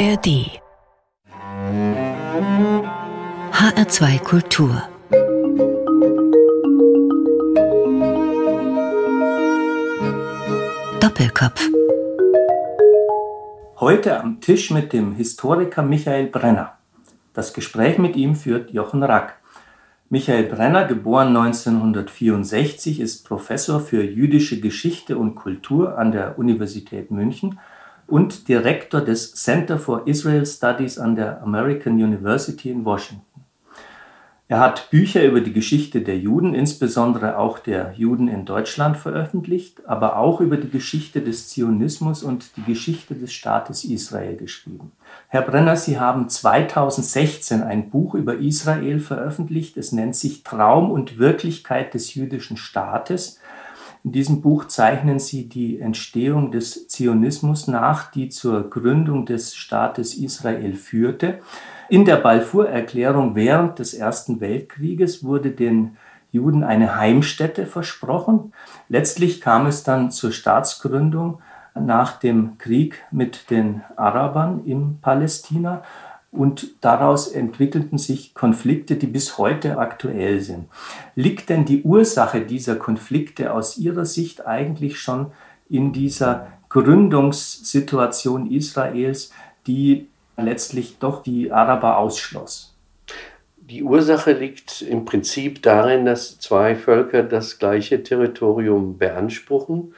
ARD HR2 Kultur Doppelkopf Heute am Tisch mit dem Historiker Michael Brenner. Das Gespräch mit ihm führt Jochen Rack. Michael Brenner, geboren 1964, ist Professor für jüdische Geschichte und Kultur an der Universität München und Direktor des Center for Israel Studies an der American University in Washington. Er hat Bücher über die Geschichte der Juden, insbesondere auch der Juden in Deutschland veröffentlicht, aber auch über die Geschichte des Zionismus und die Geschichte des Staates Israel geschrieben. Herr Brenner, Sie haben 2016 ein Buch über Israel veröffentlicht. Es nennt sich Traum und Wirklichkeit des jüdischen Staates. In diesem Buch zeichnen Sie die Entstehung des Zionismus nach, die zur Gründung des Staates Israel führte. In der Balfour-Erklärung während des Ersten Weltkrieges wurde den Juden eine Heimstätte versprochen. Letztlich kam es dann zur Staatsgründung nach dem Krieg mit den Arabern in Palästina und daraus entwickelten sich Konflikte, die bis heute aktuell sind. Liegt denn die Ursache dieser Konflikte aus Ihrer Sicht eigentlich schon in dieser Gründungssituation Israels, die letztlich doch die Araber ausschloss. Die Ursache liegt im Prinzip darin, dass zwei Völker das gleiche Territorium beanspruchen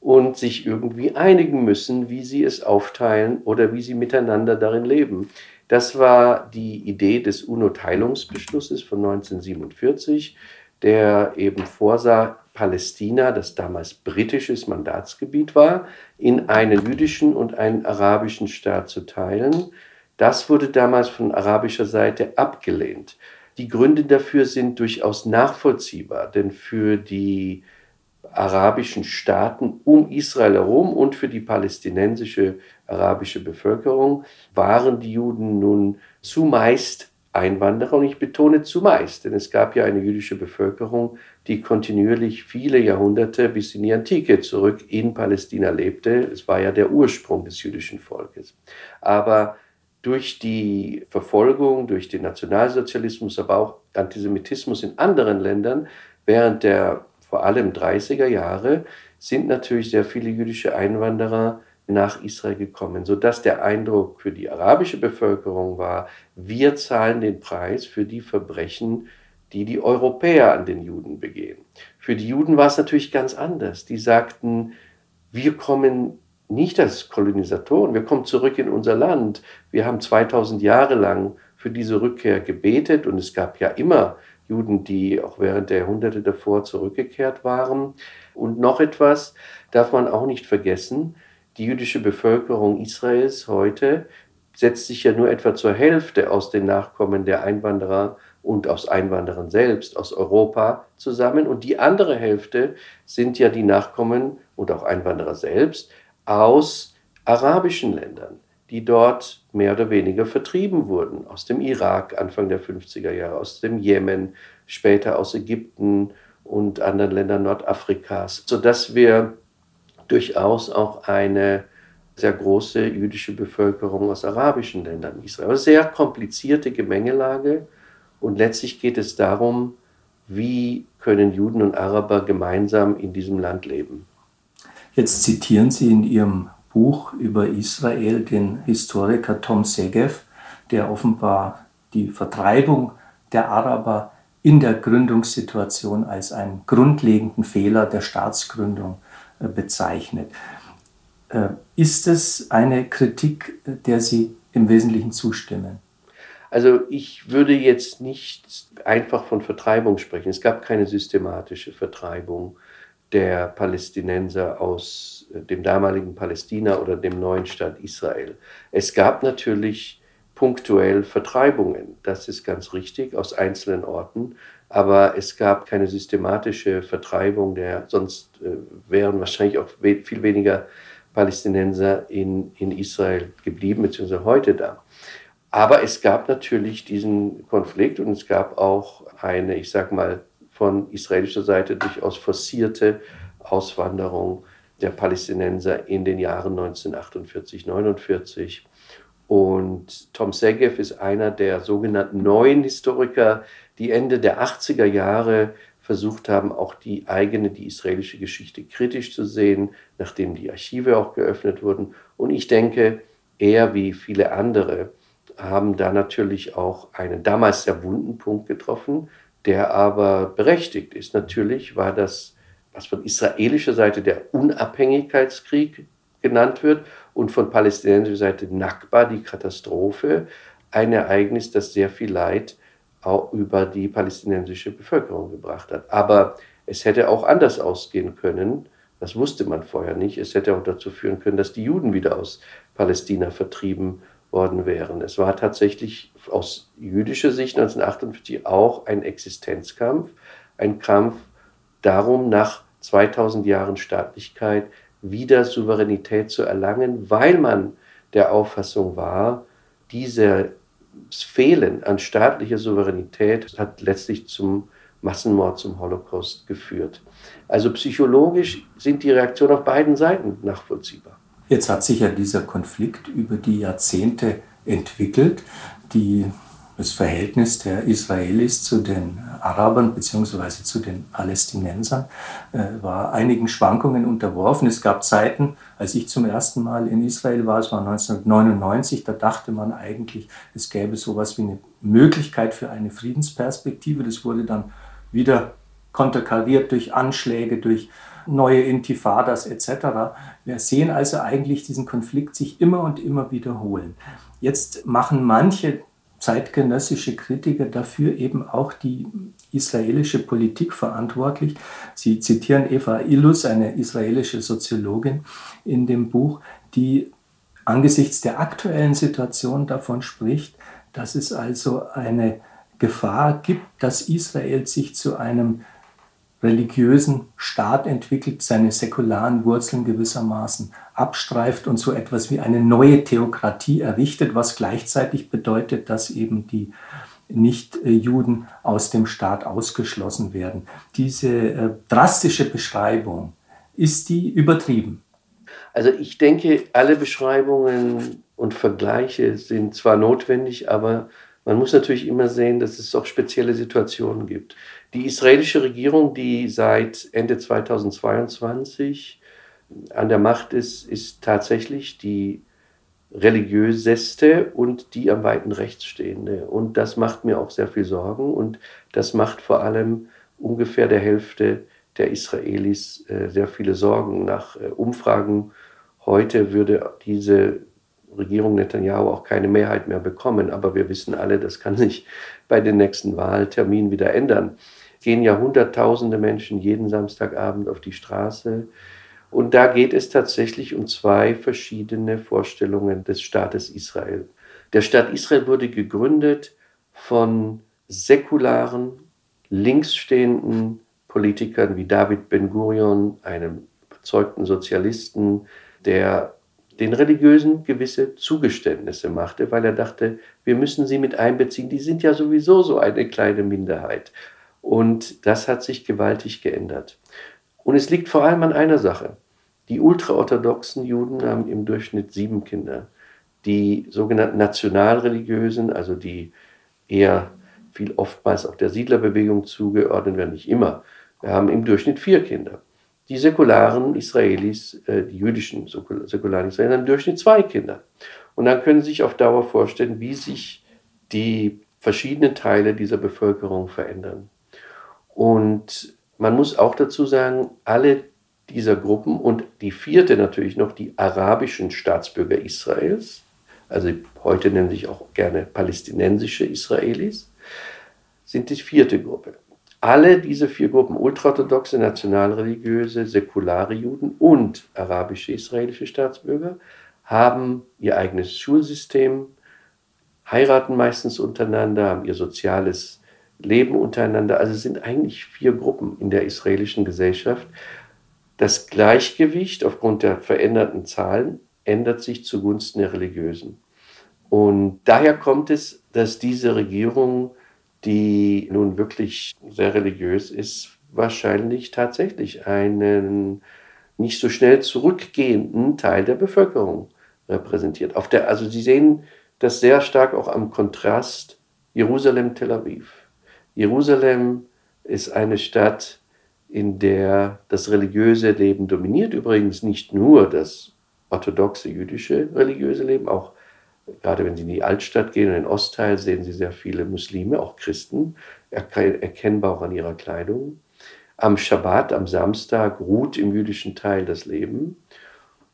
und sich irgendwie einigen müssen, wie sie es aufteilen oder wie sie miteinander darin leben. Das war die Idee des UNO-Teilungsbeschlusses von 1947, der eben vorsah, Palästina, das damals britisches Mandatsgebiet war, in einen jüdischen und einen arabischen Staat zu teilen. Das wurde damals von arabischer Seite abgelehnt. Die Gründe dafür sind durchaus nachvollziehbar, denn für die arabischen Staaten um Israel herum und für die palästinensische arabische Bevölkerung waren die Juden nun zumeist Einwanderer und ich betone zumeist, denn es gab ja eine jüdische Bevölkerung, die kontinuierlich viele Jahrhunderte bis in die Antike zurück in Palästina lebte. Es war ja der Ursprung des jüdischen Volkes. Aber durch die Verfolgung, durch den Nationalsozialismus, aber auch Antisemitismus in anderen Ländern während der vor allem 30er Jahre sind natürlich sehr viele jüdische Einwanderer nach Israel gekommen, sodass der Eindruck für die arabische Bevölkerung war, wir zahlen den Preis für die Verbrechen, die die Europäer an den Juden begehen. Für die Juden war es natürlich ganz anders. Die sagten, wir kommen nicht als Kolonisatoren. Wir kommen zurück in unser Land. Wir haben 2000 Jahre lang für diese Rückkehr gebetet und es gab ja immer Juden, die auch während der Jahrhunderte davor zurückgekehrt waren. Und noch etwas darf man auch nicht vergessen. Die jüdische Bevölkerung Israels heute setzt sich ja nur etwa zur Hälfte aus den Nachkommen der Einwanderer und aus Einwanderern selbst, aus Europa zusammen. Und die andere Hälfte sind ja die Nachkommen und auch Einwanderer selbst aus arabischen Ländern, die dort mehr oder weniger vertrieben wurden, aus dem Irak Anfang der 50er Jahre, aus dem Jemen, später aus Ägypten und anderen Ländern Nordafrikas, sodass wir durchaus auch eine sehr große jüdische Bevölkerung aus arabischen Ländern Israel. Eine sehr komplizierte Gemengelage und letztlich geht es darum, wie können Juden und Araber gemeinsam in diesem Land leben. Jetzt zitieren Sie in Ihrem Buch über Israel den Historiker Tom Segev, der offenbar die Vertreibung der Araber in der Gründungssituation als einen grundlegenden Fehler der Staatsgründung bezeichnet. Äh, ist es eine Kritik, der Sie im Wesentlichen zustimmen? Also ich würde jetzt nicht einfach von Vertreibung sprechen. Es gab keine systematische Vertreibung der Palästinenser aus äh, dem damaligen Palästina oder dem neuen Staat Israel. Es gab natürlich punktuell Vertreibungen, das ist ganz richtig, aus einzelnen Orten, aber es gab keine systematische Vertreibung, der, sonst äh, wären wahrscheinlich auch viel weniger Palästinenser in, in Israel geblieben, beziehungsweise heute da. Aber es gab natürlich diesen Konflikt und es gab auch eine, ich sag mal, von israelischer Seite durchaus forcierte Auswanderung der Palästinenser in den Jahren 1948, 49. Und Tom Segev ist einer der sogenannten neuen Historiker, die Ende der 80er Jahre versucht haben, auch die eigene, die israelische Geschichte kritisch zu sehen, nachdem die Archive auch geöffnet wurden. Und ich denke, er wie viele andere haben da natürlich auch einen damals sehr wunden Punkt getroffen, der aber berechtigt ist. Natürlich war das, was von israelischer Seite der Unabhängigkeitskrieg genannt wird und von palästinensischer Seite Nakba, die Katastrophe, ein Ereignis, das sehr viel Leid auch über die palästinensische Bevölkerung gebracht hat. Aber es hätte auch anders ausgehen können. Das wusste man vorher nicht. Es hätte auch dazu führen können, dass die Juden wieder aus Palästina vertrieben worden wären. Es war tatsächlich aus jüdischer Sicht 1948 auch ein Existenzkampf, ein Kampf darum, nach 2000 Jahren Staatlichkeit wieder Souveränität zu erlangen, weil man der Auffassung war, diese Fehlen an staatlicher Souveränität hat letztlich zum Massenmord, zum Holocaust geführt. Also psychologisch sind die Reaktionen auf beiden Seiten nachvollziehbar. Jetzt hat sich ja dieser Konflikt über die Jahrzehnte entwickelt. Die das Verhältnis der Israelis zu den Arabern bzw. zu den Palästinensern äh, war einigen Schwankungen unterworfen. Es gab Zeiten, als ich zum ersten Mal in Israel war, es war 1999, da dachte man eigentlich, es gäbe sowas wie eine Möglichkeit für eine Friedensperspektive. Das wurde dann wieder konterkariert durch Anschläge, durch neue Intifadas etc. Wir sehen also eigentlich diesen Konflikt sich immer und immer wiederholen. Jetzt machen manche zeitgenössische Kritiker dafür eben auch die israelische Politik verantwortlich. Sie zitieren Eva Illus, eine israelische Soziologin, in dem Buch, die angesichts der aktuellen Situation davon spricht, dass es also eine Gefahr gibt, dass Israel sich zu einem religiösen Staat entwickelt, seine säkularen Wurzeln gewissermaßen abstreift und so etwas wie eine neue Theokratie errichtet, was gleichzeitig bedeutet, dass eben die Nicht-Juden aus dem Staat ausgeschlossen werden. Diese äh, drastische Beschreibung, ist die übertrieben? Also ich denke, alle Beschreibungen und Vergleiche sind zwar notwendig, aber man muss natürlich immer sehen, dass es auch spezielle Situationen gibt. Die israelische Regierung, die seit Ende 2022 an der Macht ist, ist tatsächlich die religiöseste und die am weiten rechts stehende. Und das macht mir auch sehr viel Sorgen und das macht vor allem ungefähr der Hälfte der Israelis äh, sehr viele Sorgen. Nach äh, Umfragen heute würde diese Regierung Netanyahu auch keine Mehrheit mehr bekommen. Aber wir wissen alle, das kann sich bei den nächsten Wahlterminen wieder ändern. Gehen ja Hunderttausende Menschen jeden Samstagabend auf die Straße. Und da geht es tatsächlich um zwei verschiedene Vorstellungen des Staates Israel. Der Staat Israel wurde gegründet von säkularen, linksstehenden Politikern wie David Ben-Gurion, einem überzeugten Sozialisten, der den Religiösen gewisse Zugeständnisse machte, weil er dachte, wir müssen sie mit einbeziehen, die sind ja sowieso so eine kleine Minderheit. Und das hat sich gewaltig geändert. Und es liegt vor allem an einer Sache. Die ultraorthodoxen Juden haben im Durchschnitt sieben Kinder. Die sogenannten nationalreligiösen, also die eher viel oftmals auch der Siedlerbewegung zugeordnet werden, nicht immer, haben im Durchschnitt vier Kinder. Die säkularen Israelis, äh, die jüdischen säkularen Israelis, haben im Durchschnitt zwei Kinder. Und dann können Sie sich auf Dauer vorstellen, wie sich die verschiedenen Teile dieser Bevölkerung verändern. Und man muss auch dazu sagen, alle dieser Gruppen und die vierte natürlich noch die arabischen Staatsbürger Israels, also heute nennen sich auch gerne palästinensische Israelis, sind die vierte Gruppe. Alle diese vier Gruppen, ultraorthodoxe, nationalreligiöse, säkulare Juden und arabische israelische Staatsbürger, haben ihr eigenes Schulsystem, heiraten meistens untereinander, haben ihr soziales leben untereinander. Also es sind eigentlich vier Gruppen in der israelischen Gesellschaft. Das Gleichgewicht aufgrund der veränderten Zahlen ändert sich zugunsten der Religiösen. Und daher kommt es, dass diese Regierung, die nun wirklich sehr religiös ist, wahrscheinlich tatsächlich einen nicht so schnell zurückgehenden Teil der Bevölkerung repräsentiert. Auf der, also Sie sehen das sehr stark auch am Kontrast Jerusalem-Tel Aviv. Jerusalem ist eine Stadt, in der das religiöse Leben dominiert. Übrigens nicht nur das orthodoxe jüdische religiöse Leben, auch gerade wenn Sie in die Altstadt gehen, in den Ostteil, sehen Sie sehr viele Muslime, auch Christen, erkennbar auch an ihrer Kleidung. Am Schabbat, am Samstag, ruht im jüdischen Teil das Leben.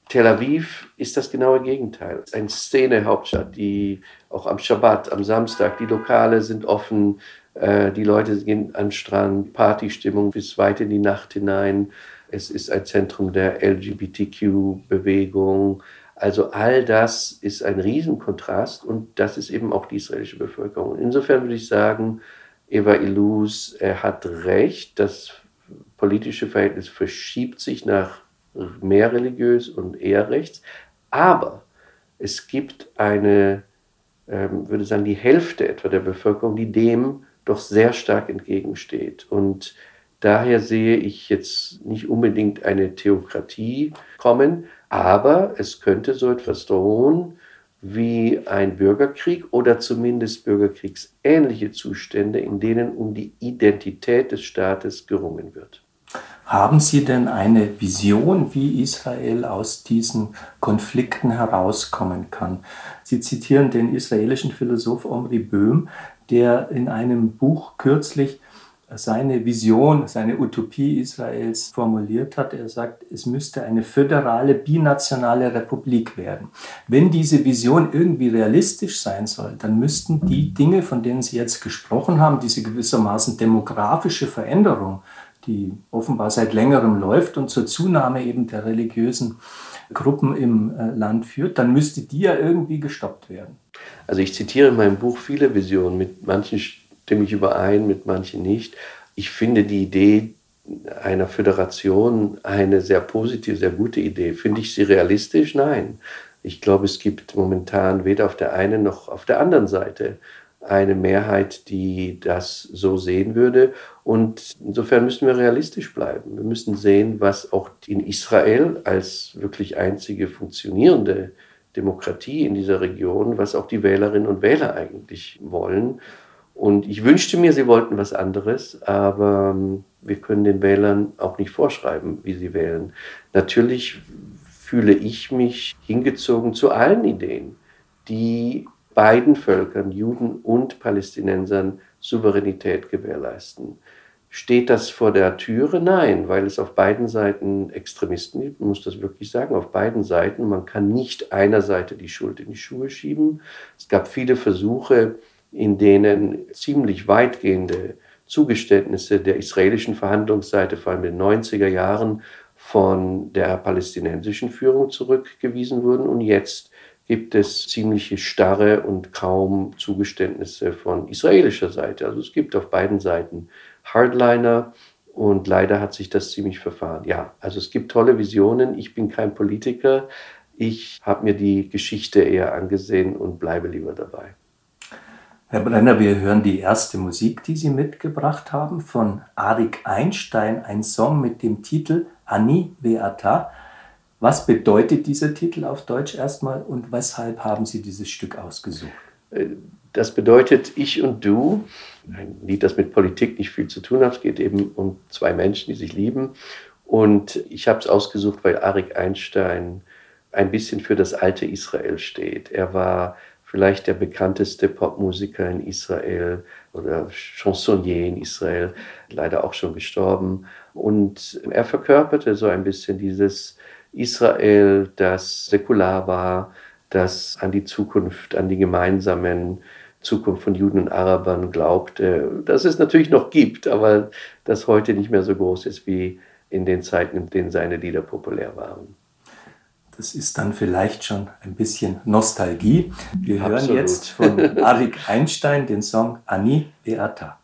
Tel Aviv ist das genaue Gegenteil. Eine Szene-Hauptstadt, die auch am Schabbat, am Samstag, die Lokale sind offen, äh, die Leute gehen an den Strand, Partystimmung bis weit in die Nacht hinein. Es ist ein Zentrum der LGBTQ-Bewegung. Also all das ist ein Riesenkontrast und das ist eben auch die israelische Bevölkerung. Insofern würde ich sagen, Eva Illus, er hat recht, das politische Verhältnis verschiebt sich nach mehr religiös und eher rechts. Aber es gibt eine, ähm, würde sagen, die Hälfte etwa der Bevölkerung, die dem doch sehr stark entgegensteht. Und daher sehe ich jetzt nicht unbedingt eine Theokratie kommen, aber es könnte so etwas drohen wie ein Bürgerkrieg oder zumindest bürgerkriegsähnliche Zustände, in denen um die Identität des Staates gerungen wird. Haben Sie denn eine Vision, wie Israel aus diesen Konflikten herauskommen kann? Sie zitieren den israelischen Philosoph Omri Böhm, der in einem Buch kürzlich seine Vision, seine Utopie Israels formuliert hat. Er sagt, es müsste eine föderale, binationale Republik werden. Wenn diese Vision irgendwie realistisch sein soll, dann müssten die Dinge, von denen Sie jetzt gesprochen haben, diese gewissermaßen demografische Veränderung, die offenbar seit längerem läuft und zur Zunahme eben der religiösen Gruppen im äh, Land führt, dann müsste die ja irgendwie gestoppt werden. Also ich zitiere in meinem Buch viele Visionen, mit manchen stimme ich überein, mit manchen nicht. Ich finde die Idee einer Föderation eine sehr positive, sehr gute Idee. Finde ich sie realistisch? Nein. Ich glaube, es gibt momentan weder auf der einen noch auf der anderen Seite eine Mehrheit, die das so sehen würde. Und insofern müssen wir realistisch bleiben. Wir müssen sehen, was auch in Israel als wirklich einzige funktionierende Demokratie in dieser Region, was auch die Wählerinnen und Wähler eigentlich wollen. Und ich wünschte mir, sie wollten was anderes, aber ähm, wir können den Wählern auch nicht vorschreiben, wie sie wählen. Natürlich fühle ich mich hingezogen zu allen Ideen, die beiden Völkern, Juden und Palästinensern, Souveränität gewährleisten. Steht das vor der Türe? Nein, weil es auf beiden Seiten Extremisten gibt. Man muss das wirklich sagen, auf beiden Seiten. Man kann nicht einer Seite die Schuld in die Schuhe schieben. Es gab viele Versuche, in denen ziemlich weitgehende Zugeständnisse der israelischen Verhandlungsseite, vor allem in den 90er Jahren, von der palästinensischen Führung zurückgewiesen wurden. Und jetzt gibt es ziemliche starre und kaum Zugeständnisse von israelischer Seite. Also es gibt auf beiden Seiten Hardliner und leider hat sich das ziemlich verfahren. Ja, also es gibt tolle Visionen. Ich bin kein Politiker. Ich habe mir die Geschichte eher angesehen und bleibe lieber dabei. Herr Brenner, wir hören die erste Musik, die Sie mitgebracht haben, von Arik Einstein, ein Song mit dem Titel Ani Beata. Was bedeutet dieser Titel auf Deutsch erstmal und weshalb haben Sie dieses Stück ausgesucht? Das bedeutet Ich und Du, ein Lied, das mit Politik nicht viel zu tun hat. Es geht eben um zwei Menschen, die sich lieben. Und ich habe es ausgesucht, weil Arik Einstein ein bisschen für das alte Israel steht. Er war vielleicht der bekannteste Popmusiker in Israel oder Chansonnier in Israel, leider auch schon gestorben. Und er verkörperte so ein bisschen dieses Israel, das säkular war, das an die Zukunft, an die gemeinsamen Zukunft von Juden und Arabern glaubte, das es natürlich noch gibt, aber das heute nicht mehr so groß ist wie in den Zeiten, in denen seine Lieder populär waren. Das ist dann vielleicht schon ein bisschen Nostalgie. Wir Absolut. hören jetzt von Arik Einstein den Song Ani Beata.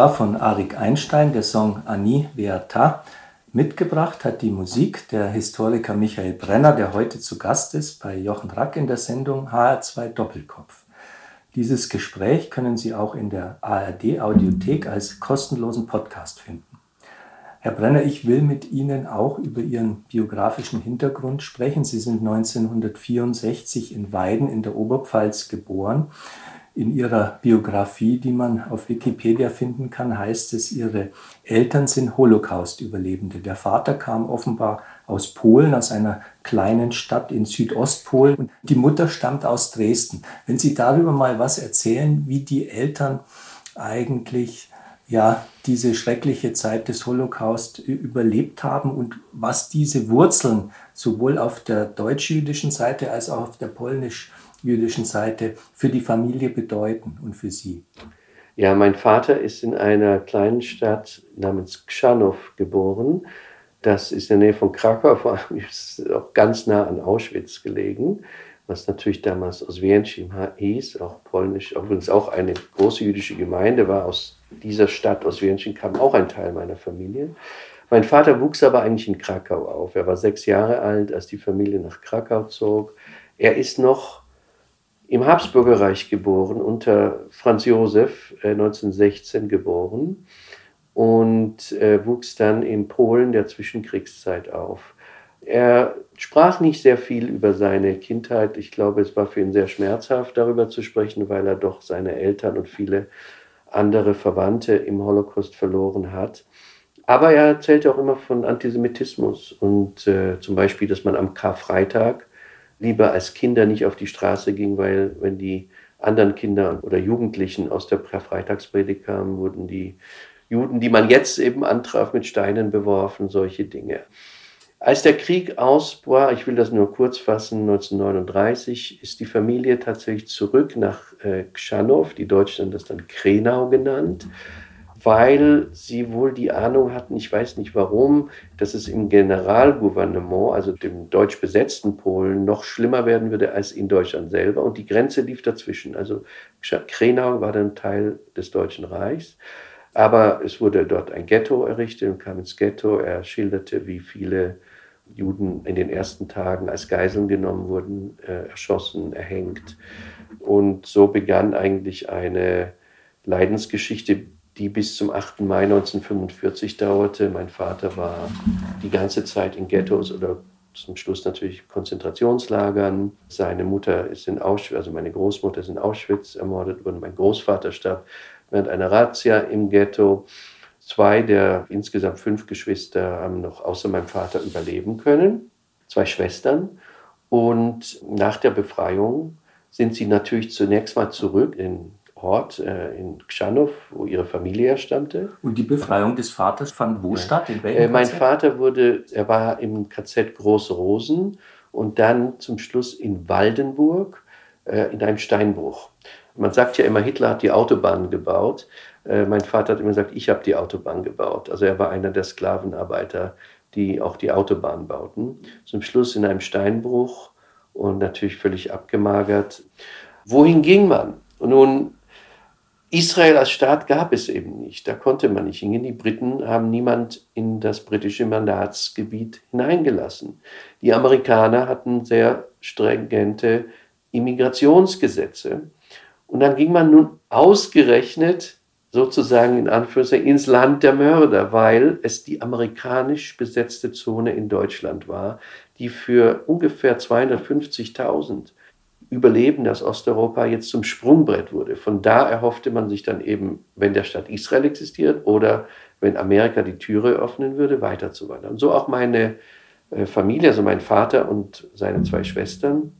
War von Arik Einstein der Song Ani Beata. Mitgebracht hat die Musik der Historiker Michael Brenner, der heute zu Gast ist bei Jochen Rack in der Sendung HR2 Doppelkopf. Dieses Gespräch können Sie auch in der ARD Audiothek als kostenlosen Podcast finden. Herr Brenner, ich will mit Ihnen auch über Ihren biografischen Hintergrund sprechen. Sie sind 1964 in Weiden in der Oberpfalz geboren. In ihrer Biografie, die man auf Wikipedia finden kann, heißt es, ihre Eltern sind Holocaust-Überlebende. Der Vater kam offenbar aus Polen, aus einer kleinen Stadt in Südostpolen und die Mutter stammt aus Dresden. Wenn Sie darüber mal was erzählen, wie die Eltern eigentlich ja diese schreckliche Zeit des Holocaust überlebt haben und was diese Wurzeln sowohl auf der deutsch-jüdischen Seite als auch auf der polnisch jüdischen Seite für die Familie bedeuten und für Sie? Ja, mein Vater ist in einer kleinen Stadt namens Kschanow geboren. Das ist in der Nähe von Krakau, vor allem ist auch ganz nah an Auschwitz gelegen, was natürlich damals Oswiecim hieß, auch polnisch, es auch eine große jüdische Gemeinde war. Aus dieser Stadt Oswiecim kam auch ein Teil meiner Familie. Mein Vater wuchs aber eigentlich in Krakau auf. Er war sechs Jahre alt, als die Familie nach Krakau zog. Er ist noch im Habsburgerreich geboren, unter Franz Josef, äh, 1916 geboren und äh, wuchs dann in Polen der Zwischenkriegszeit auf. Er sprach nicht sehr viel über seine Kindheit. Ich glaube, es war für ihn sehr schmerzhaft, darüber zu sprechen, weil er doch seine Eltern und viele andere Verwandte im Holocaust verloren hat. Aber er erzählte auch immer von Antisemitismus und äh, zum Beispiel, dass man am Karfreitag lieber als Kinder nicht auf die Straße ging, weil wenn die anderen Kinder oder Jugendlichen aus der Freitagspredigt kamen, wurden die Juden, die man jetzt eben antraf, mit Steinen beworfen, solche Dinge. Als der Krieg ausbrach, ich will das nur kurz fassen, 1939 ist die Familie tatsächlich zurück nach äh, die Deutschen haben das dann Krenau genannt, weil sie wohl die Ahnung hatten, ich weiß nicht warum, dass es im Generalgouvernement, also dem deutsch besetzten Polen, noch schlimmer werden würde als in Deutschland selber. Und die Grenze lief dazwischen. Also Krenau war dann Teil des Deutschen Reichs. Aber es wurde dort ein Ghetto errichtet und kam ins Ghetto. Er schilderte, wie viele Juden in den ersten Tagen als Geiseln genommen wurden, äh, erschossen, erhängt. Und so begann eigentlich eine Leidensgeschichte, die bis zum 8. Mai 1945 dauerte. Mein Vater war die ganze Zeit in Ghettos oder zum Schluss natürlich Konzentrationslagern. Seine Mutter ist in Auschwitz, also meine Großmutter ist in Auschwitz ermordet worden. Mein Großvater starb während einer Razzia im Ghetto. Zwei der insgesamt fünf Geschwister haben noch außer meinem Vater überleben können. Zwei Schwestern. Und nach der Befreiung sind sie natürlich zunächst mal zurück in Ort äh, in Kschanow, wo ihre Familie herstammte. Und die Befreiung des Vaters fand wo ja. statt? In welchem äh, mein KZ? Vater wurde, er war im KZ Große Rosen und dann zum Schluss in Waldenburg äh, in einem Steinbruch. Man sagt ja immer, Hitler hat die Autobahn gebaut. Äh, mein Vater hat immer gesagt, ich habe die Autobahn gebaut. Also er war einer der Sklavenarbeiter, die auch die Autobahn bauten. Zum Schluss in einem Steinbruch und natürlich völlig abgemagert. Wohin ging man? Und nun Israel als Staat gab es eben nicht. Da konnte man nicht hingehen. Die Briten haben niemand in das britische Mandatsgebiet hineingelassen. Die Amerikaner hatten sehr stringente Immigrationsgesetze. Und dann ging man nun ausgerechnet sozusagen in Anführungszeichen ins Land der Mörder, weil es die amerikanisch besetzte Zone in Deutschland war, die für ungefähr 250.000 Überlebende aus Osteuropa jetzt zum Sprungbrett wurde. Von da erhoffte man sich dann eben, wenn der Staat Israel existiert oder wenn Amerika die Türe öffnen würde, weiterzuwandern. So auch meine äh, Familie, also mein Vater und seine zwei Schwestern.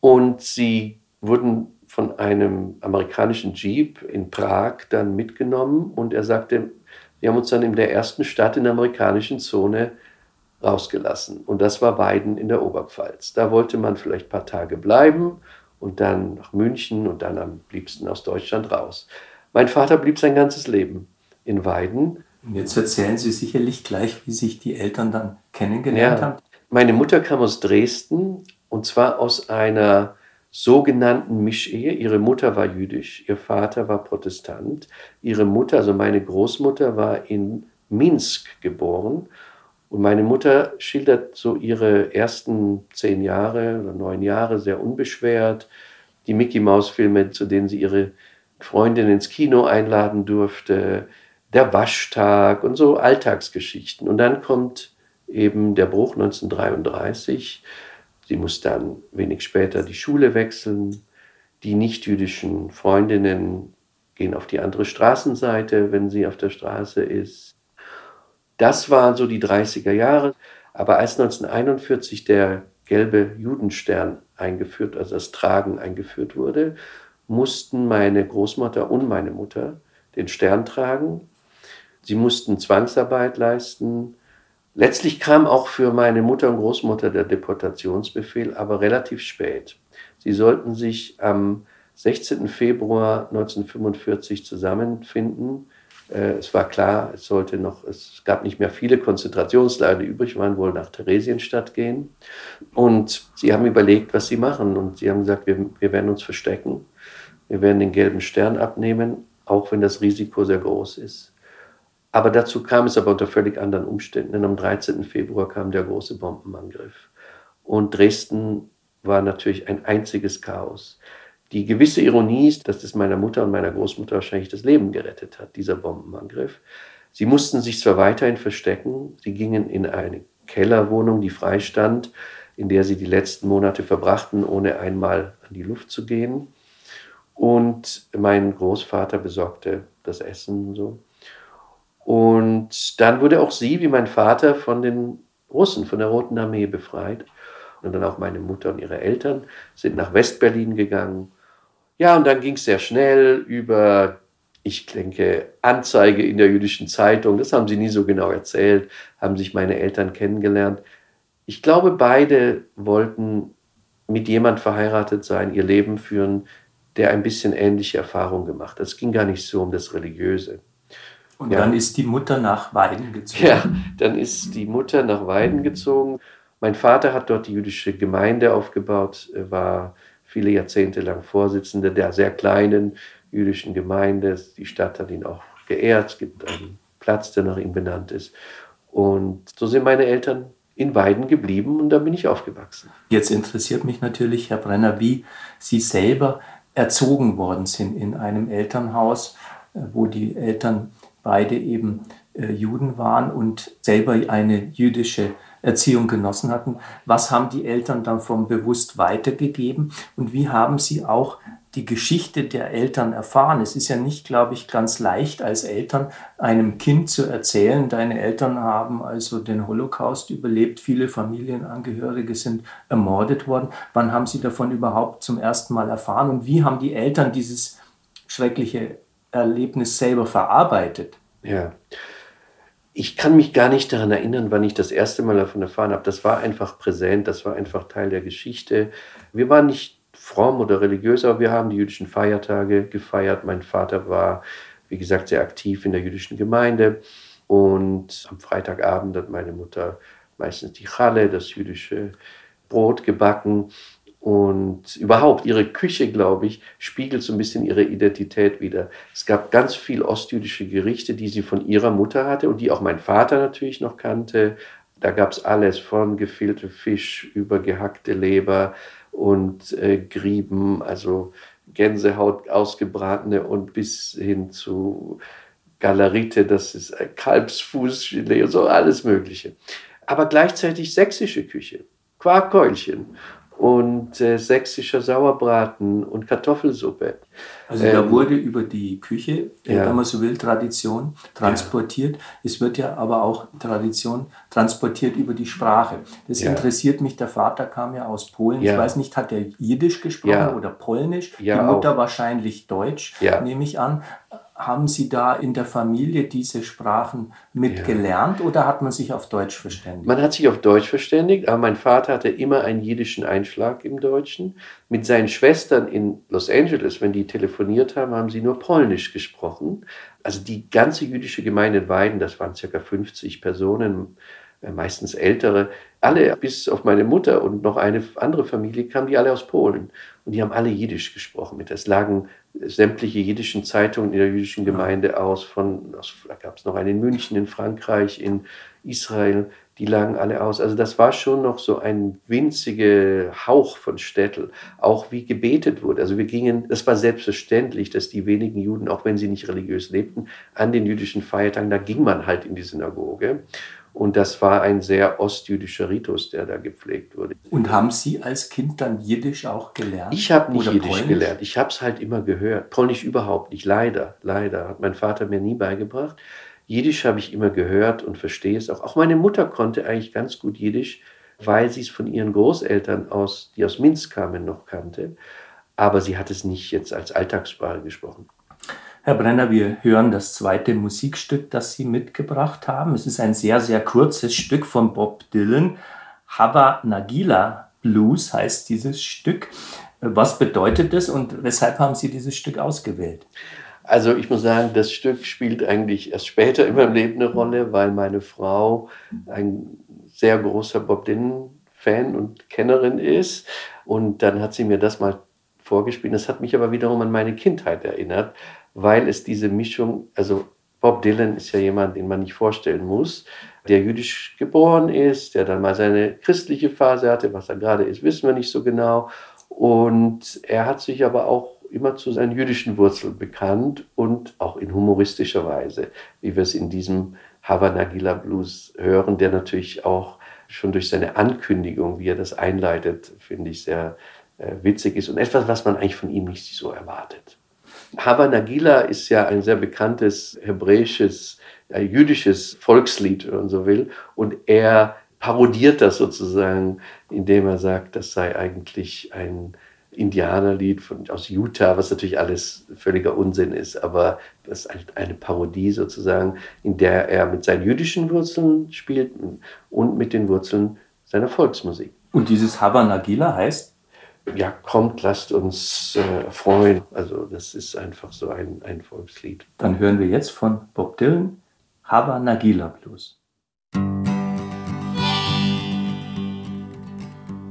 Und sie wurden von einem amerikanischen Jeep in Prag dann mitgenommen und er sagte, wir haben uns dann in der ersten Stadt in der amerikanischen Zone rausgelassen. Und das war Weiden in der Oberpfalz. Da wollte man vielleicht ein paar Tage bleiben und dann nach München und dann am liebsten aus Deutschland raus. Mein Vater blieb sein ganzes Leben in Weiden. Und jetzt erzählen Sie sicherlich gleich, wie sich die Eltern dann kennengelernt ja. haben. Meine Mutter kam aus Dresden und zwar aus einer sogenannten Mischehe. Ihre Mutter war jüdisch, ihr Vater war Protestant. Ihre Mutter, also meine Großmutter, war in Minsk geboren und meine Mutter schildert so ihre ersten zehn Jahre oder neun Jahre sehr unbeschwert. Die Mickey Maus Filme, zu denen sie ihre Freundin ins Kino einladen durfte, der Waschtag und so Alltagsgeschichten. Und dann kommt eben der Bruch 1933. Sie muss dann wenig später die Schule wechseln. Die nichtjüdischen Freundinnen gehen auf die andere Straßenseite, wenn sie auf der Straße ist. Das waren so die 30er Jahre. Aber als 1941 der gelbe Judenstern eingeführt, also das Tragen eingeführt wurde, mussten meine Großmutter und meine Mutter den Stern tragen. Sie mussten Zwangsarbeit leisten. Letztlich kam auch für meine Mutter und Großmutter der Deportationsbefehl, aber relativ spät. Sie sollten sich am 16. Februar 1945 zusammenfinden es war klar, es sollte noch, es gab nicht mehr viele Konzentrationslager, die übrig waren, wohl nach Theresienstadt gehen. Und sie haben überlegt, was sie machen. Und sie haben gesagt, wir, wir werden uns verstecken. Wir werden den gelben Stern abnehmen, auch wenn das Risiko sehr groß ist. Aber dazu kam es aber unter völlig anderen Umständen. Denn am 13. Februar kam der große Bombenangriff. Und Dresden war natürlich ein einziges Chaos. Die gewisse Ironie ist, dass es meiner Mutter und meiner Großmutter wahrscheinlich das Leben gerettet hat, dieser Bombenangriff. Sie mussten sich zwar weiterhin verstecken, sie gingen in eine Kellerwohnung, die frei stand, in der sie die letzten Monate verbrachten, ohne einmal an die Luft zu gehen. Und mein Großvater besorgte das Essen und so. Und dann wurde auch sie, wie mein Vater, von den Russen, von der Roten Armee befreit. Und dann auch meine Mutter und ihre Eltern sind nach Westberlin gegangen ja, und dann ging es sehr schnell über, ich denke, Anzeige in der jüdischen Zeitung. Das haben sie nie so genau erzählt, haben sich meine Eltern kennengelernt. Ich glaube, beide wollten mit jemand verheiratet sein, ihr Leben führen, der ein bisschen ähnliche Erfahrungen gemacht hat. Es ging gar nicht so um das Religiöse. Und Ja. dann ist die Mutter nach Weiden gezogen. Ja, dann ist die Mutter nach Weiden gezogen. Mein Vater hat dort die jüdische Gemeinde aufgebaut, er war viele Jahrzehnte lang Vorsitzender der sehr kleinen jüdischen Gemeinde. Die Stadt hat ihn auch geehrt. Es gibt einen Platz, der nach ihm benannt ist. Und so sind meine Eltern in Weiden geblieben und da bin ich aufgewachsen. Jetzt interessiert mich natürlich, Herr Brenner, wie Sie selber erzogen worden sind in einem Elternhaus, äh, wo die Eltern beide eben äh, Juden waren und selber eine jüdische Erziehung genossen hatten. Was haben die Eltern dann vom bewusst weitergegeben und wie haben Sie auch die Geschichte der Eltern erfahren? Es ist ja nicht, glaube ich, ganz leicht als Eltern einem Kind zu erzählen, deine Eltern haben also den Holocaust überlebt, viele Familienangehörige sind ermordet worden. Wann haben Sie davon überhaupt zum ersten Mal erfahren und wie haben die Eltern dieses schreckliche Erlebnis selber verarbeitet? Ja. Ich kann mich gar nicht daran erinnern, wann ich das erste Mal davon erfahren habe. Das war einfach präsent, das war einfach Teil der Geschichte. Wir waren nicht fromm oder religiös, aber wir haben die jüdischen Feiertage gefeiert. Mein Vater war, wie gesagt, sehr aktiv in der jüdischen Gemeinde. Und am Freitagabend hat meine Mutter meistens die Challe, das jüdische Brot gebacken. Und überhaupt ihre Küche, glaube ich, spiegelt so ein bisschen ihre Identität wider. Es gab ganz viel ostjüdische Gerichte, die sie von ihrer Mutter hatte und die auch mein Vater natürlich noch kannte. Da gab es alles von gefüllte Fisch über gehackte Leber und äh, Grieben, also Gänsehaut ausgebratene und bis hin zu Galerite, das ist ein Kalbsfußgelee, so alles Mögliche. Aber gleichzeitig sächsische Küche, Quarkkeulchen und äh, sächsischer Sauerbraten und Kartoffelsuppe. Also da Ähm, wurde über die Küche, äh, ja. wenn man so will, Tradition transportiert. Es wird ja aber auch Tradition transportiert über die Sprache. Das Ja. interessiert mich. Der Vater kam ja aus Polen. Ich Ja. weiß nicht, hat er Jiddisch gesprochen Ja. oder Polnisch? Ja, die Mutter auch. wahrscheinlich Deutsch, Ja. nehme ich an. Haben Sie da in der Familie diese Sprachen mitgelernt oder hat man sich auf Deutsch verständigt? Man hat sich auf Deutsch verständigt, aber mein Vater hatte immer einen jiddischen Einschlag im Deutschen. Mit seinen Schwestern in Los Angeles, wenn die telefoniert haben, haben sie nur Polnisch gesprochen. Also die ganze jüdische Gemeinde in Weiden, das waren circa 50 Personen, meistens ältere, alle bis auf meine Mutter und noch eine andere Familie kamen die alle aus Polen. Und die haben alle Jiddisch gesprochen. Mit es lagen sämtliche jiddischen Zeitungen in der jüdischen Gemeinde aus. Von, aus da gab es noch eine in München, in Frankreich, in Israel. Die lagen alle aus. Also das war schon noch so ein winziger Hauch von Städtel. Auch wie gebetet wurde. Also wir gingen, das war selbstverständlich, dass die wenigen Juden, auch wenn sie nicht religiös lebten, an den jüdischen Feiertagen, da ging man halt in die Synagoge. Und das war ein sehr ostjüdischer Ritus, der da gepflegt wurde. Und haben Sie als Kind dann Jiddisch auch gelernt? Ich habe nicht Oder Jiddisch Polnisch? gelernt. Ich habe es halt immer gehört. Polnisch überhaupt nicht. Leider, leider. Hat mein Vater mir nie beigebracht. Jiddisch habe ich immer gehört und verstehe es auch. Auch meine Mutter konnte eigentlich ganz gut Jiddisch, weil sie es von ihren Großeltern aus, die aus Minsk kamen, noch kannte. Aber sie hat es nicht jetzt als Alltagssprache gesprochen. Herr Brenner, wir hören das zweite Musikstück, das Sie mitgebracht haben. Es ist ein sehr, sehr kurzes Stück von Bob Dylan. Hava Nagila Blues heißt dieses Stück. Was bedeutet das und weshalb haben Sie dieses Stück ausgewählt? Also ich muss sagen, das Stück spielt eigentlich erst später in meinem Leben eine Rolle, weil meine Frau ein sehr großer Bob Dylan-Fan und Kennerin ist. Und dann hat sie mir das mal vorgespielt. Das hat mich aber wiederum an meine Kindheit erinnert, weil es diese Mischung, also Bob Dylan ist ja jemand, den man nicht vorstellen muss, der jüdisch geboren ist, der dann mal seine christliche Phase hatte, was er gerade ist, wissen wir nicht so genau. Und er hat sich aber auch immer zu seinen jüdischen Wurzeln bekannt und auch in humoristischer Weise, wie wir es in diesem Havanagila Blues hören, der natürlich auch schon durch seine Ankündigung, wie er das einleitet, finde ich sehr äh, witzig ist und etwas, was man eigentlich von ihm nicht so erwartet. Hava Nagila ist ja ein sehr bekanntes hebräisches, äh, jüdisches Volkslied, wenn man so will. Und er parodiert das sozusagen, indem er sagt, das sei eigentlich ein Indianerlied von, aus Utah, was natürlich alles völliger Unsinn ist, aber das ist eine Parodie sozusagen, in der er mit seinen jüdischen Wurzeln spielt und mit den Wurzeln seiner Volksmusik. Und dieses Hava Nagila heißt? Ja, kommt, lasst uns äh, freuen. Also das ist einfach so ein, ein Volkslied. Dann hören wir jetzt von Bob Dylan Hava Nagila Blues.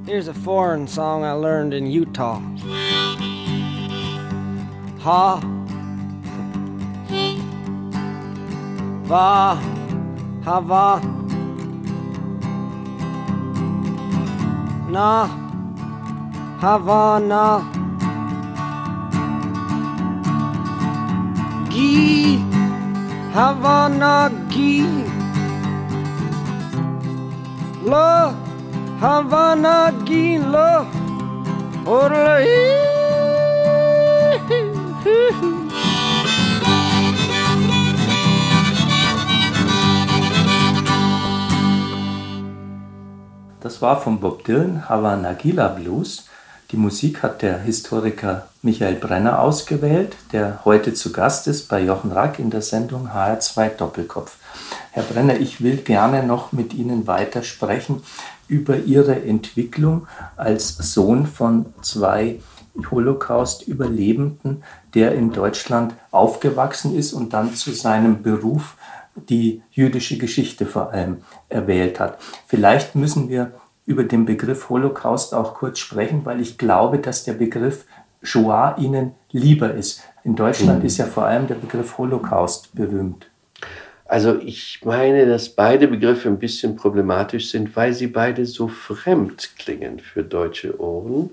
Here's a foreign song I learned in Utah. Ha. Va. Hava. Na. Havana. Gi. Havana. Gi. La. Havana. Gi. La. Orla. Das war von Bob Dylan Havana Gila Blues. Die Musik hat der Historiker Michael Brenner ausgewählt, der heute zu Gast ist bei Jochen Rack in der Sendung HR2 Doppelkopf. Herr Brenner, ich will gerne noch mit Ihnen weiter sprechen über Ihre Entwicklung als Sohn von zwei Holocaust-Überlebenden, der in Deutschland aufgewachsen ist und dann zu seinem Beruf die jüdische Geschichte vor allem erwählt hat. Vielleicht müssen wir über den Begriff Holocaust auch kurz sprechen, weil ich glaube, dass der Begriff Shoah Ihnen lieber ist. In Deutschland mhm. ist ja vor allem der Begriff Holocaust berühmt. Also ich meine, dass beide Begriffe ein bisschen problematisch sind, weil sie beide so fremd klingen für deutsche Ohren.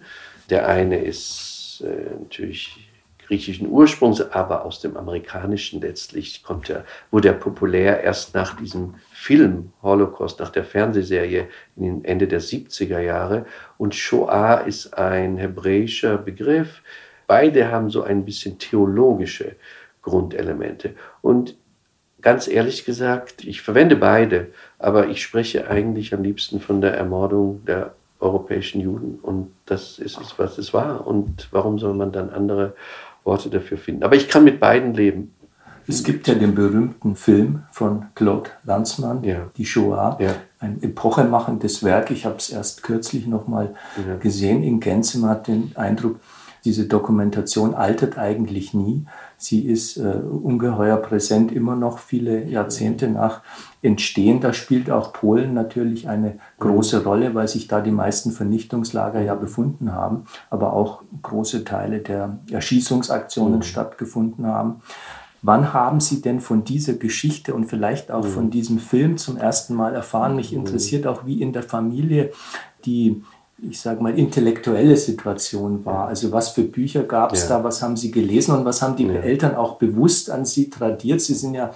Der eine ist äh, natürlich griechischen Ursprungs, aber aus dem amerikanischen letztlich kommt er, wurde er populär erst nach diesem Film Holocaust, nach der Fernsehserie Ende der 70er Jahre. Und Shoah ist ein hebräischer Begriff. Beide haben so ein bisschen theologische Grundelemente. Und ganz ehrlich gesagt, ich verwende beide, aber ich spreche eigentlich am liebsten von der Ermordung der europäischen Juden. Und das ist es, was es war. Und warum soll man dann andere Worte dafür finden? Aber ich kann mit beiden leben. Es gibt ja den berühmten Film von Claude Lanzmann, ja. Die Shoah, ja. ein epochemachendes Werk. Ich habe es erst kürzlich nochmal ja. gesehen in Gänze. Man hat den Eindruck, diese Dokumentation altert eigentlich nie. Sie ist äh, ungeheuer präsent, immer noch viele Jahrzehnte nach Entstehen. Da spielt auch Polen natürlich eine große. Rolle, weil sich da die meisten Vernichtungslager ja befunden haben, aber auch große Teile der Erschießungsaktionen mhm. stattgefunden haben. Wann haben Sie denn von dieser Geschichte und vielleicht auch mhm. von diesem Film zum ersten Mal erfahren? Mich mhm. interessiert auch, wie in der Familie die ich sage mal, intellektuelle Situation war. Also was für Bücher gab es ja. da, was haben Sie gelesen und was haben die ja. Eltern auch bewusst an Sie tradiert? Sie sind ja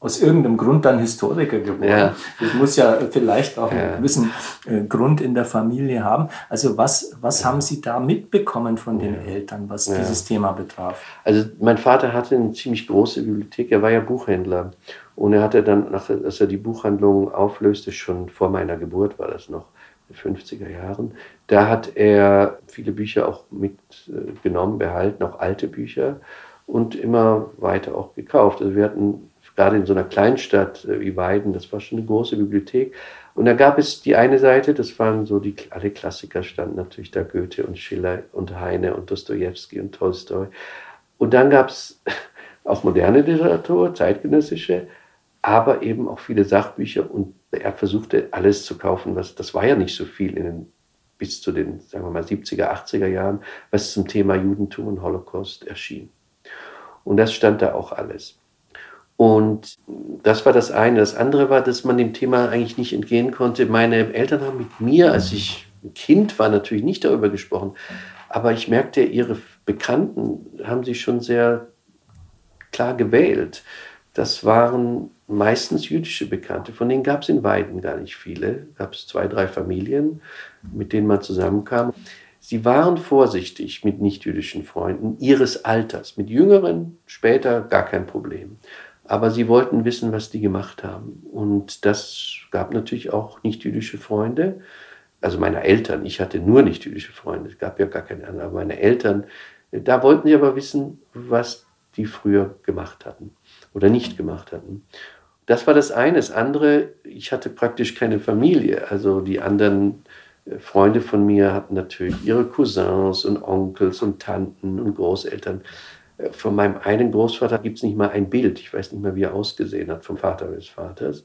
aus irgendeinem Grund dann Historiker geworden. Ja. Das muss ja vielleicht auch einen gewissen äh, Grund in der Familie haben. Also was, was haben Sie da mitbekommen von den Eltern, was dieses Thema betraf? Also mein Vater hatte eine ziemlich große Bibliothek, er war ja Buchhändler. Und er hatte dann, als er die Buchhandlung auflöste, schon vor meiner Geburt war das noch, 50er Jahren. Da hat er viele Bücher auch mitgenommen, behalten, auch alte Bücher und immer weiter auch gekauft. Also wir hatten gerade in so einer Kleinstadt äh, wie Weiden, das war schon eine große Bibliothek. Und da gab es die eine Seite, das waren so die, alle Klassiker standen natürlich da, Goethe und Schiller und Heine und Dostoevsky und Tolstoi. Und dann gab es auch moderne Literatur, zeitgenössische, aber eben auch viele Sachbücher und er versuchte alles zu kaufen, was, das war ja nicht so viel in den, bis zu den, sagen wir mal, 70er, 80er Jahren, was zum Thema Judentum und Holocaust erschien. Und das stand da auch alles. Und das war das eine. Das andere war, dass man dem Thema eigentlich nicht entgehen konnte. Meine Eltern haben mit mir, als ich ein Kind war, natürlich nicht darüber gesprochen. Aber ich merkte, ihre Bekannten haben sie schon sehr klar gewählt. Das waren meistens jüdische Bekannte. Von denen gab es in Weiden gar nicht viele. Gab es zwei, drei Familien, mit denen man zusammenkam. Sie waren vorsichtig mit nichtjüdischen Freunden ihres Alters. Mit jüngeren später gar kein Problem. Aber sie wollten wissen, was die gemacht haben. Und das gab natürlich auch nichtjüdische Freunde. Also meine Eltern. Ich hatte nur nichtjüdische Freunde. Es gab ja gar keine anderen. Aber meine Eltern, da wollten sie aber wissen, was die früher gemacht hatten oder nicht gemacht hatten. Das war das eine. Das andere, ich hatte praktisch keine Familie. Also die anderen Äh, Freunde von mir hatten natürlich ihre Cousins und Onkels und Tanten und Großeltern. Von meinem einen Großvater gibt es nicht mal ein Bild. Ich weiß nicht mal, wie er ausgesehen hat, vom Vater meines Vaters.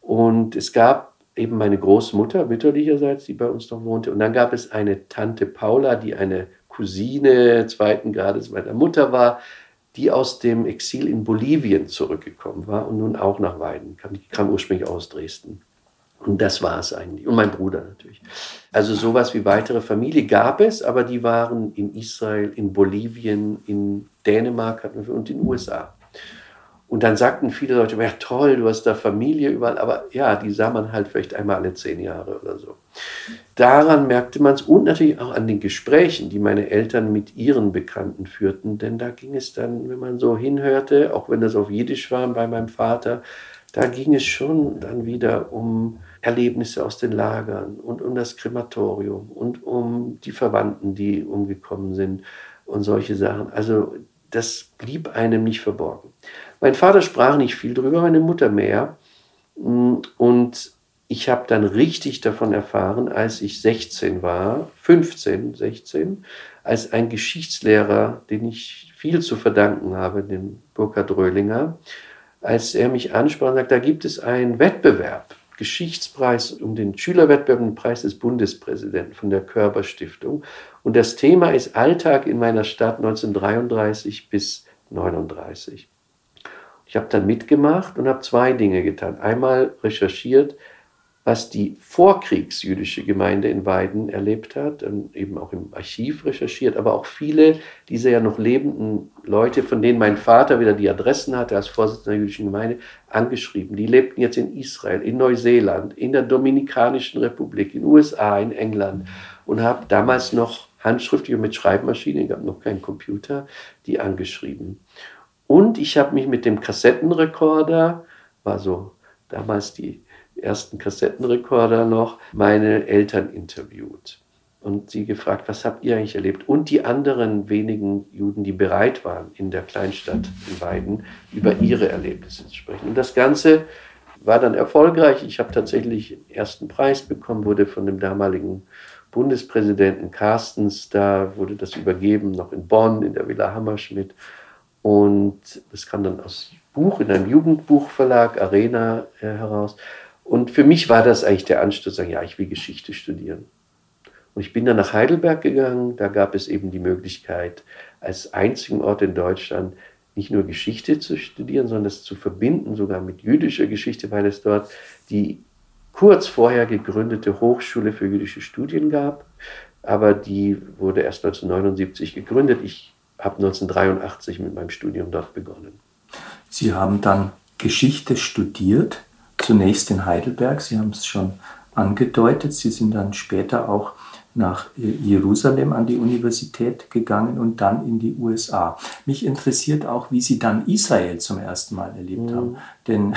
Und es gab eben meine Großmutter mütterlicherseits, die bei uns noch wohnte. Und dann gab es eine Tante Paula, die eine Cousine zweiten Grades meiner Mutter war, die aus dem Exil in Bolivien zurückgekommen war und nun auch nach Weiden kam. Die kam ursprünglich aus Dresden. Und das war es eigentlich. Und mein Bruder natürlich. Also sowas wie weitere Familie gab es, aber die waren in Israel, in Bolivien, in Dänemark und in den USA. Und dann sagten viele Leute, ja toll, du hast da Familie überall, aber ja, die sah man halt vielleicht einmal alle zehn Jahre oder so. Daran merkte man es und natürlich auch an den Gesprächen, die meine Eltern mit ihren Bekannten führten, denn da ging es dann, wenn man so hinhörte, auch wenn das auf Jiddisch war bei meinem Vater, da ging es schon dann wieder um Erlebnisse aus den Lagern und um das Krematorium und um die Verwandten, die umgekommen sind und solche Sachen. Also das blieb einem nicht verborgen. Mein Vater sprach nicht viel darüber, meine Mutter mehr. Und ich habe dann richtig davon erfahren, als ich 16 war, 15, 16, als ein Geschichtslehrer, den ich viel zu verdanken habe, dem Burkhard Röhlinger, als er mich ansprach und sagte, da gibt es einen Wettbewerb, Geschichtspreis um den Schülerwettbewerb, den Preis des Bundespräsidenten von der Körber Stiftung. Und das Thema ist Alltag in meiner Stadt 1933 bis 1939. Ich habe dann mitgemacht und habe zwei Dinge getan. Einmal recherchiert, was die vorkriegsjüdische Gemeinde in Weiden erlebt hat, eben auch im Archiv recherchiert, aber auch viele dieser ja noch lebenden Leute, von denen mein Vater wieder die Adressen hatte als Vorsitzender der jüdischen Gemeinde, angeschrieben. Die lebten jetzt in Israel, in Neuseeland, in der Dominikanischen Republik, in den USA, in England und habe damals noch handschriftlich und mit Schreibmaschine, habe noch keinen Computer, die angeschrieben. Und ich habe mich mit dem Kassettenrekorder, war so damals die ersten Kassettenrekorder noch, meine Eltern interviewt und sie gefragt, was habt ihr eigentlich erlebt? Und die anderen wenigen Juden, die bereit waren, in der Kleinstadt in Weiden über ihre Erlebnisse zu sprechen. Und das Ganze war dann erfolgreich. Ich habe tatsächlich den ersten Preis bekommen, wurde von dem damaligen Bundespräsidenten Carstens, da wurde das übergeben, noch in Bonn, in der Villa Hammerschmidt. Und das kam dann aus Buch in einem Jugendbuchverlag Arena äh, heraus. Und für mich war das eigentlich der Anstoß, sagen, ja, ich will Geschichte studieren. Und ich bin dann nach Heidelberg gegangen. Da gab es eben die Möglichkeit, als einzigen Ort in Deutschland nicht nur Geschichte zu studieren, sondern das zu verbinden, sogar mit jüdischer Geschichte, weil es dort die kurz vorher gegründete Hochschule für jüdische Studien gab. Aber die wurde erst 1979 gegründet. Ich habe 1983 mit meinem Studium dort begonnen. Sie haben dann Geschichte studiert, zunächst in Heidelberg. Sie haben es schon angedeutet. Sie sind dann später auch nach Jerusalem an die Universität gegangen und dann in die USA. Mich interessiert auch, wie Sie dann Israel zum ersten Mal erlebt mhm. haben. Denn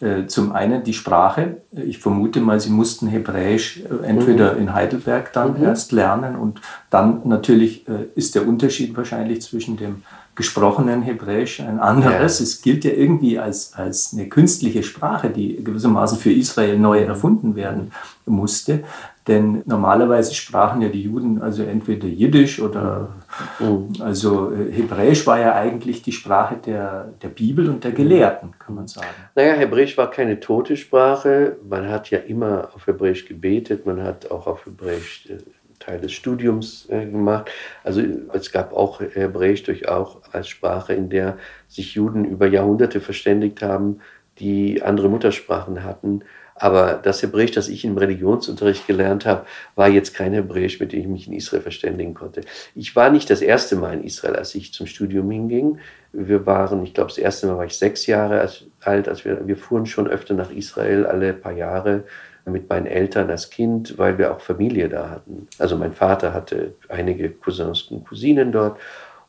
äh, zum einen die Sprache, ich vermute mal, Sie mussten Hebräisch äh, entweder mhm. in Heidelberg dann mhm. erst lernen und dann natürlich äh, ist der Unterschied wahrscheinlich zwischen dem gesprochenen Hebräisch ein anderes. Ja. Es gilt ja irgendwie als, als eine künstliche Sprache, die gewissermaßen für Israel neu erfunden werden musste. Denn normalerweise sprachen ja die Juden also entweder Jiddisch oder mhm. also äh, Hebräisch war ja eigentlich die Sprache der, der Bibel und der Gelehrten, kann man sagen. Naja, Hebräisch war keine tote Sprache. Man hat ja immer auf Hebräisch gebetet, man hat auch auf Hebräisch äh, Teil des Studiums äh, gemacht. Also es gab auch Hebräisch durchaus als Sprache, in der sich Juden über Jahrhunderte verständigt haben, die andere Muttersprachen hatten aber das Hebräisch, das ich im Religionsunterricht gelernt habe, war jetzt kein Hebräisch, mit dem ich mich in Israel verständigen konnte. Ich war nicht das erste Mal in Israel, als ich zum Studium hinging. Wir waren, ich glaube, das erste Mal war ich sechs Jahre alt, als wir, wir fuhren schon öfter nach Israel, alle paar Jahre mit meinen Eltern als Kind, weil wir auch Familie da hatten. Also mein Vater hatte einige Cousins und Cousinen dort.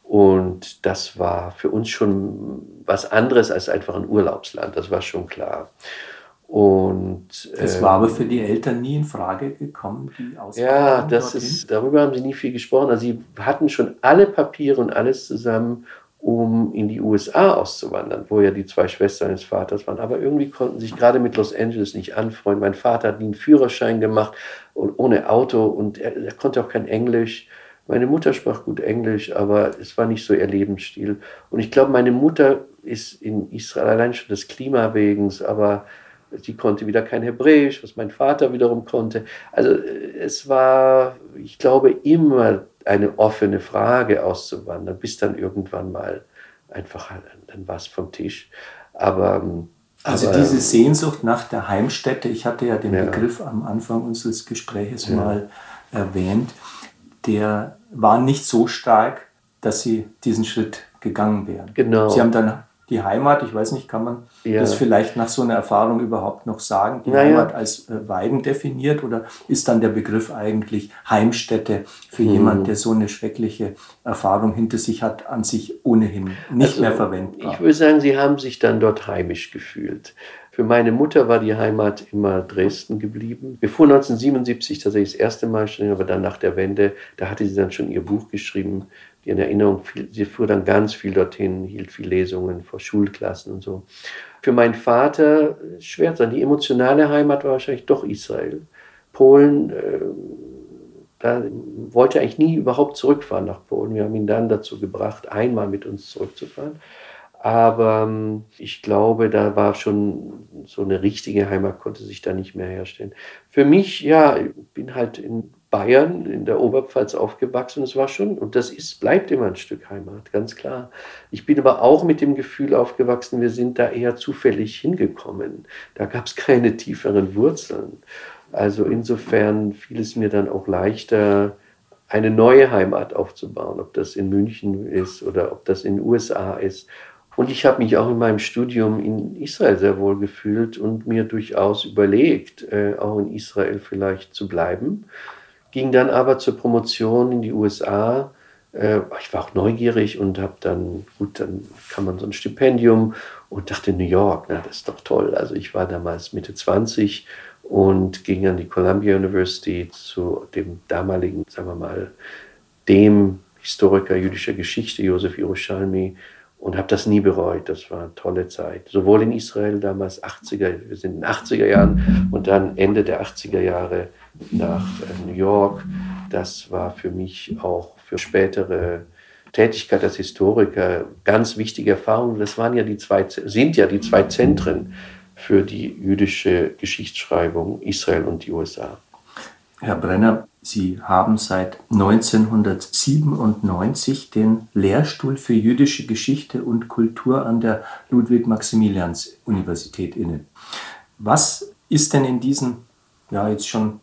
Und das war für uns schon was anderes als einfach ein Urlaubsland, das war schon klar. Und, das war aber ähm, für die Eltern nie in Frage gekommen, die Ja, das ist, darüber haben sie nie viel gesprochen. Also sie hatten schon alle Papiere und alles zusammen, um in die USA auszuwandern, wo ja die zwei Schwestern des Vaters waren. Aber irgendwie konnten sich gerade mit Los Angeles nicht anfreunden. Mein Vater hat nie einen Führerschein gemacht, und ohne Auto und er, er konnte auch kein Englisch. Meine Mutter sprach gut Englisch, aber es war nicht so ihr Lebensstil. Und ich glaube, meine Mutter ist in Israel allein schon des Klima wegen, aber sie konnte wieder kein Hebräisch, was mein Vater wiederum konnte. Also es war, ich glaube, immer eine offene Frage auszuwandern, bis dann irgendwann mal einfach, dann war es vom Tisch. Aber ähm, also aber, diese Sehnsucht nach der Heimstätte, ich hatte ja den Ja. Begriff am Anfang unseres Gespräches Ja. mal erwähnt, der war nicht so stark, dass Sie diesen Schritt gegangen wären. Genau. Sie haben dann die Heimat, ich weiß nicht, kann man Ja. das vielleicht nach so einer Erfahrung überhaupt noch sagen, die Naja. Heimat als äh, Weiden definiert oder ist dann der Begriff eigentlich Heimstätte für Hm. jemand, der so eine schreckliche Erfahrung hinter sich hat, an sich ohnehin nicht Also, mehr verwendbar? Ich würde sagen, sie haben sich dann dort heimisch gefühlt. Für meine Mutter war die Heimat immer Dresden geblieben. Bevor 1977 tatsächlich das erste Mal stand, aber dann nach der Wende, da hatte sie dann schon ihr Buch geschrieben, in Erinnerung, viel, sie fuhr dann ganz viel dorthin, hielt viel Lesungen vor Schulklassen und so. Für meinen Vater äh, schwer sein. Die emotionale Heimat war wahrscheinlich doch Israel. Polen, äh, da wollte er eigentlich nie überhaupt zurückfahren nach Polen. Wir haben ihn dann dazu gebracht, einmal mit uns zurückzufahren. Aber ähm, ich glaube, da war schon so eine richtige Heimat, konnte sich da nicht mehr herstellen. Für mich, ja, ich bin halt in Bayern, in der Oberpfalz aufgewachsen. Es war schon, und das ist, bleibt immer ein Stück Heimat, ganz klar. Ich bin aber auch mit dem Gefühl aufgewachsen, wir sind da eher zufällig hingekommen. Da gab es keine tieferen Wurzeln. Also insofern fiel es mir dann auch leichter, eine neue Heimat aufzubauen, ob das in München ist oder ob das in den USA ist. Und ich habe mich auch in meinem Studium in Israel sehr wohl gefühlt und mir durchaus überlegt, äh, auch in Israel vielleicht zu bleiben. Ging dann aber zur Promotion in die USA. Äh, ich war auch neugierig und habe dann, gut, dann kann man so ein Stipendium und dachte, New York, na, das ist doch toll. Also ich war damals Mitte 20 und ging an die Columbia University zu dem damaligen, sagen wir mal, dem Historiker jüdischer Geschichte, Josef Yerushalmi, und habe das nie bereut. Das war eine tolle Zeit. Sowohl in Israel damals 80er, wir sind in den 80er Jahren und dann Ende der 80er Jahre nach äh, New York. Das war für mich auch für spätere Tätigkeit als Historiker ganz wichtige Erfahrung. Das waren ja die zwei, sind ja die zwei Zentren für die jüdische Geschichtsschreibung, Israel und die USA. Herr Brenner, Sie haben seit 1997 den Lehrstuhl für jüdische Geschichte und Kultur an der Ludwig-Maximilians-Universität inne. Was ist denn in diesen, ja jetzt schon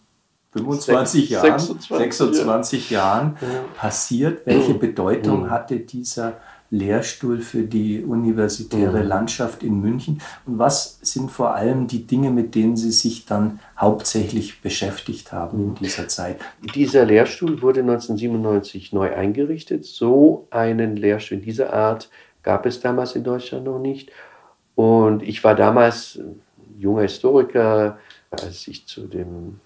25 Sech- Jahren, 26, 26 Jahren Ja. passiert? Welche Bedeutung Mhm. hatte dieser Lehrstuhl für die universitäre Mhm. Landschaft in München? Und was sind vor allem die Dinge, mit denen Sie sich dann hauptsächlich beschäftigt haben in dieser Zeit? Dieser Lehrstuhl wurde 1997 neu eingerichtet. So einen Lehrstuhl in dieser Art gab es damals in Deutschland noch nicht. Und ich war damals junger Historiker, als ich zu dem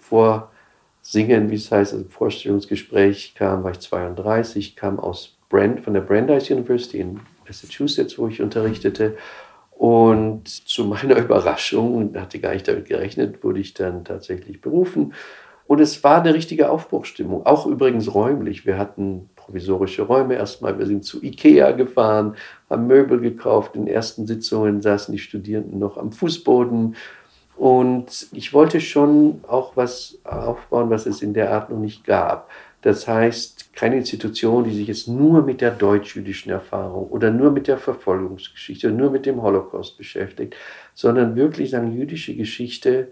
Vorsingen, wie es heißt, also Vorstellungsgespräch kam, war ich 32, kam aus Brand, von der Brandeis University in Massachusetts, wo ich unterrichtete. Und zu meiner Überraschung, hatte gar nicht damit gerechnet, wurde ich dann tatsächlich berufen. Und es war eine richtige Aufbruchstimmung, auch übrigens räumlich. Wir hatten provisorische Räume erstmal. Wir sind zu Ikea gefahren, haben Möbel gekauft. In ersten Sitzungen saßen die Studierenden noch am Fußboden. Und ich wollte schon auch was aufbauen, was es in der Art noch nicht gab. Das heißt, keine Institution, die sich jetzt nur mit der deutsch-jüdischen Erfahrung oder nur mit der Verfolgungsgeschichte oder nur mit dem Holocaust beschäftigt, sondern wirklich sagen, jüdische Geschichte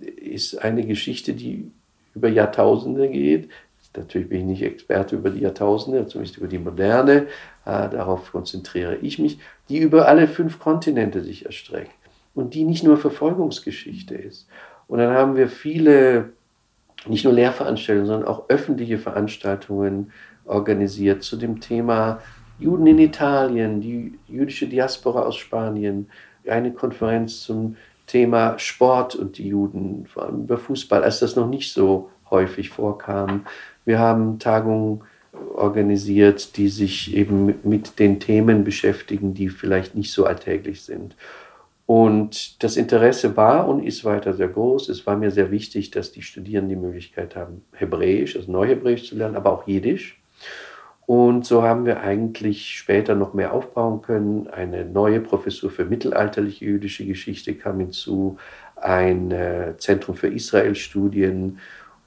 ist eine Geschichte, die über Jahrtausende geht. Natürlich bin ich nicht Experte über die Jahrtausende, zumindest über die Moderne. Äh, darauf konzentriere ich mich, die über alle fünf Kontinente sich erstreckt und die nicht nur Verfolgungsgeschichte ist. Und dann haben wir viele, nicht nur Lehrveranstaltungen, sondern auch öffentliche Veranstaltungen organisiert zu dem Thema Juden in Italien, die jüdische Diaspora aus Spanien, eine Konferenz zum Thema Sport und die Juden, vor allem über Fußball, als das noch nicht so häufig vorkam. Wir haben Tagungen organisiert, die sich eben mit den Themen beschäftigen, die vielleicht nicht so alltäglich sind. Und das Interesse war und ist weiter sehr groß. Es war mir sehr wichtig, dass die Studierenden die Möglichkeit haben, Hebräisch, also Neuhebräisch zu lernen, aber auch Jiddisch. Und so haben wir eigentlich später noch mehr aufbauen können. Eine neue Professur für mittelalterliche jüdische Geschichte kam hinzu, ein äh, Zentrum für Israel-Studien.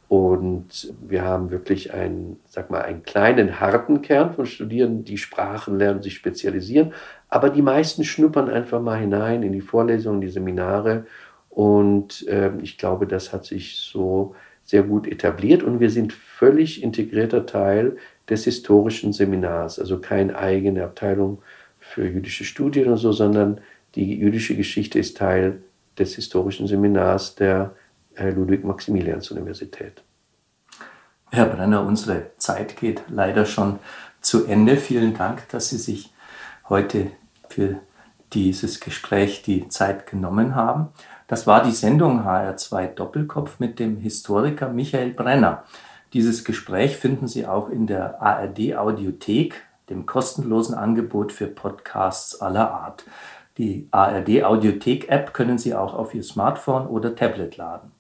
Und wir haben wirklich einen, sag mal, einen kleinen, harten Kern von Studierenden, die Sprachen lernen, sich spezialisieren. Aber die meisten schnuppern einfach mal hinein in die Vorlesungen, die Seminare. Und äh, ich glaube, das hat sich so sehr gut etabliert. Und wir sind völlig integrierter Teil des historischen Seminars. Also keine eigene Abteilung für jüdische Studien oder so, sondern die jüdische Geschichte ist Teil des historischen Seminars der Ludwig-Maximilians-Universität. Herr Brenner, unsere Zeit geht leider schon zu Ende. Vielen Dank, dass Sie sich heute für dieses Gespräch die Zeit genommen haben. Das war die Sendung HR2 Doppelkopf mit dem Historiker Michael Brenner. Dieses Gespräch finden Sie auch in der ARD Audiothek, dem kostenlosen Angebot für Podcasts aller Art. Die ARD Audiothek App können Sie auch auf Ihr Smartphone oder Tablet laden.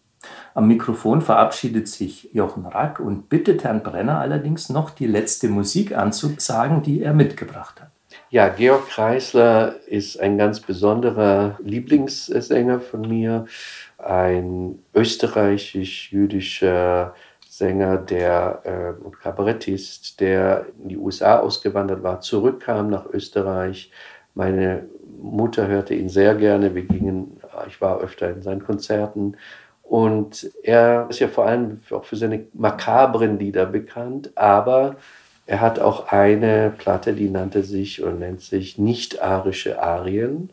Am Mikrofon verabschiedet sich Jochen Rack und bittet Herrn Brenner allerdings noch die letzte Musik anzusagen, die er mitgebracht hat. Ja, Georg Kreisler ist ein ganz besonderer Lieblingssänger von mir, ein österreichisch-jüdischer Sänger der, äh, und Kabarettist, der in die USA ausgewandert war, zurückkam nach Österreich. Meine Mutter hörte ihn sehr gerne. Wir gingen, ich war öfter in seinen Konzerten. Und er ist ja vor allem auch für seine makabren Lieder bekannt, aber er hat auch eine Platte, die nannte sich und nennt sich Nicht-arische Arien.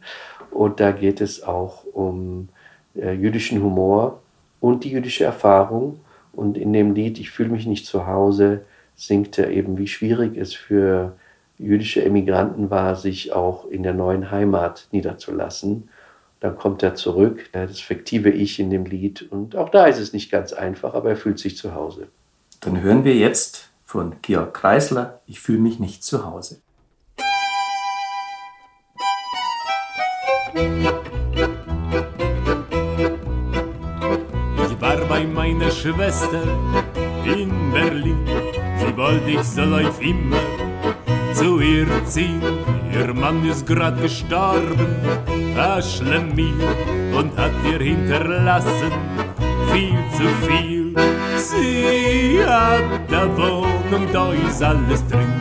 Und da geht es auch um äh, jüdischen Humor und die jüdische Erfahrung. Und in dem Lied Ich fühle mich nicht zu Hause singt er eben, wie schwierig es für jüdische Emigranten war, sich auch in der neuen Heimat niederzulassen. Dann kommt er zurück, das fiktive Ich in dem Lied. Und auch da ist es nicht ganz einfach, aber er fühlt sich zu Hause. Dann hören wir jetzt von Georg Kreisler, Ich fühle mich nicht zu Hause. Ich war bei meiner Schwester in Berlin. Sie wollte, ich soll auf immer zu ihr ziehen. Ihr Mann ist grad gestorben, a und hat ihr hinterlassen viel zu viel. Sie hat da Wohnung, da ist alles drin.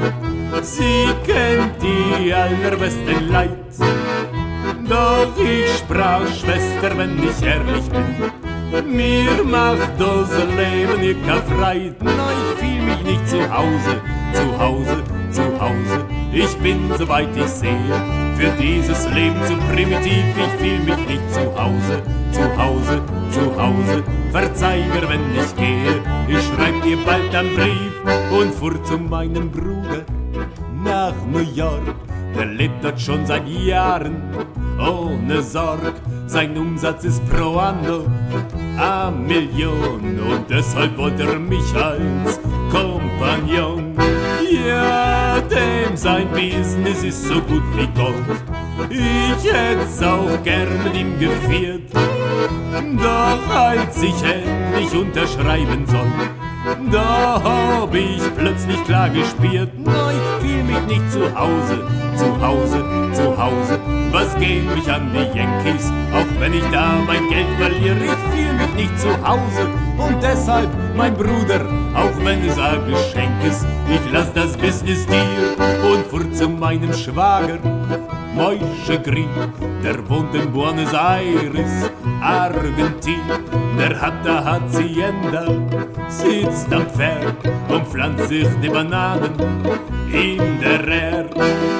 Sie kennt die allerbesten Leid. Doch ich sprach, Schwester, wenn ich ehrlich bin, mir macht das Leben ihr Freit. Na, ich fühl mich nicht zu Hause, zu Hause, zu Hause. Ich bin, soweit ich sehe, für dieses Leben zu primitiv. Ich fühl mich nicht zu Hause, zu Hause, zu Hause. Verzeih mir, wenn ich gehe. Ich schreib dir bald einen Brief und fuhr zu meinem Bruder nach New York. Der lebt dort schon seit Jahren ohne Sorg. Sein Umsatz ist pro anno a Million und deshalb wollte er mich als Kompagnon. Ja, dem sein Business ist so gut wie Gold. Ich hätt's auch gern mit ihm geführt. Doch als ich endlich unterschreiben soll, da hab ich plötzlich klar gespürt, na, ich fühl mich nicht zu Hause, zu Hause, zu Hause. Was gehen mich an die Yankees, auch wenn ich da mein Geld verliere, ich fühl mich nicht zu Hause. Und deshalb, mein Bruder, auch wenn es ein Geschenk ist, ich lass das Business dir und fuhr zu meinem Schwager. Moische Green, der wohnt in Buenos Aires, Argentin, der hat da Hacienda, sitzt am Pferd und pflanzt sich die Bananen in der Air.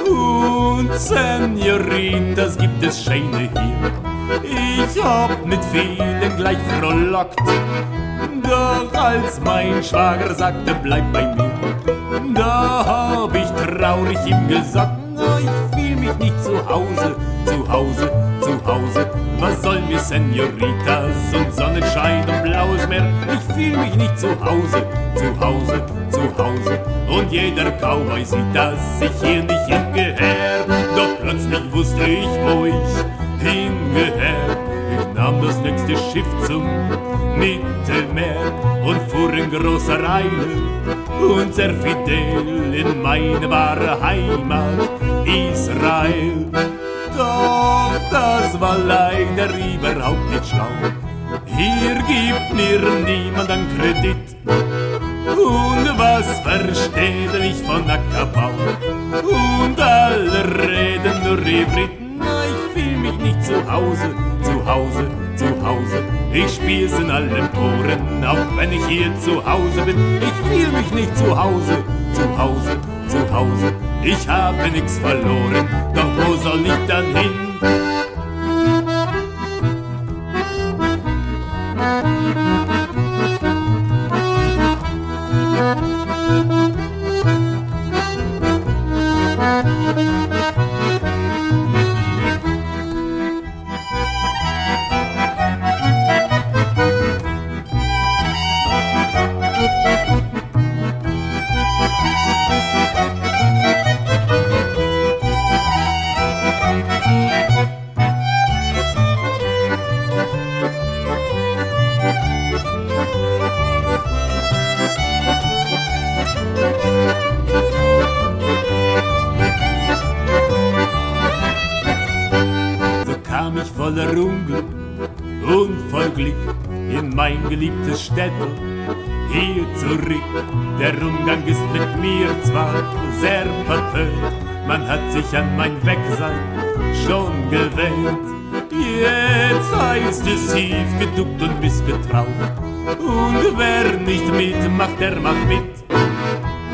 Und Senoritas gibt es Scheine hier, ich hab mit vielen gleich frohlockt. Doch als mein Schwager sagte, bleib bei mir, da hab ich traurig ihm gesagt, ich fühl mich nicht zu Hause, zu Hause, zu Hause. Was soll mir Senoritas und Sonnenschein und blaues Meer? Ich fühl mich nicht zu Hause, zu Hause, zu Hause. Und jeder Cowboy sieht, dass ich hier nicht hingehör. Doch plötzlich wusste ich, wo ich hingehört. Ich nahm das nächste Schiff zum Mittelmeer und fuhr in großer Eile und sehr fidel in meine wahre Heimat Israel. Doch das war leider überhaupt nicht schlau. Hier gibt mir niemand einen Kredit. Und was versteht er nicht von Ackerbau? Und alle reden nur Ivrit. Ich nicht zu Hause, zu Hause, zu Hause. Ich spiel's in allen Poren, auch wenn ich hier zu Hause bin. Ich fühl mich nicht zu Hause, zu Hause, zu Hause. Ich habe nix verloren, doch wo soll ich dann hin? voller sich an mein Wegsein schon gewöhnt. Jetzt heißt es tief geduckt und missgetraut. Und wer nicht mitmacht, der macht mit.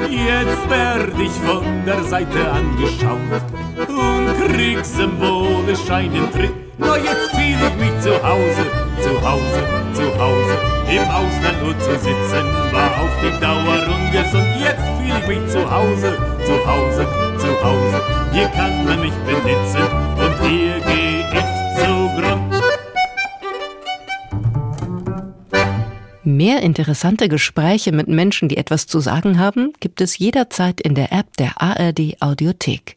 Jetzt werd ich von der Seite angeschaut und krieg symbolisch Tritt. Nur jetzt fühl ich mich zu Hause, zu Hause, zu Hause. Im Ausland nur zu sitzen war auf die Dauer ungesund. Jetzt fühl ich mich zu Hause, zu Hause, zu Hause. Hier kann man mich benitzen und hier geh ich zugrund. Mehr interessante Gespräche mit Menschen, die etwas zu sagen haben, gibt es jederzeit in der App der ARD Audiothek.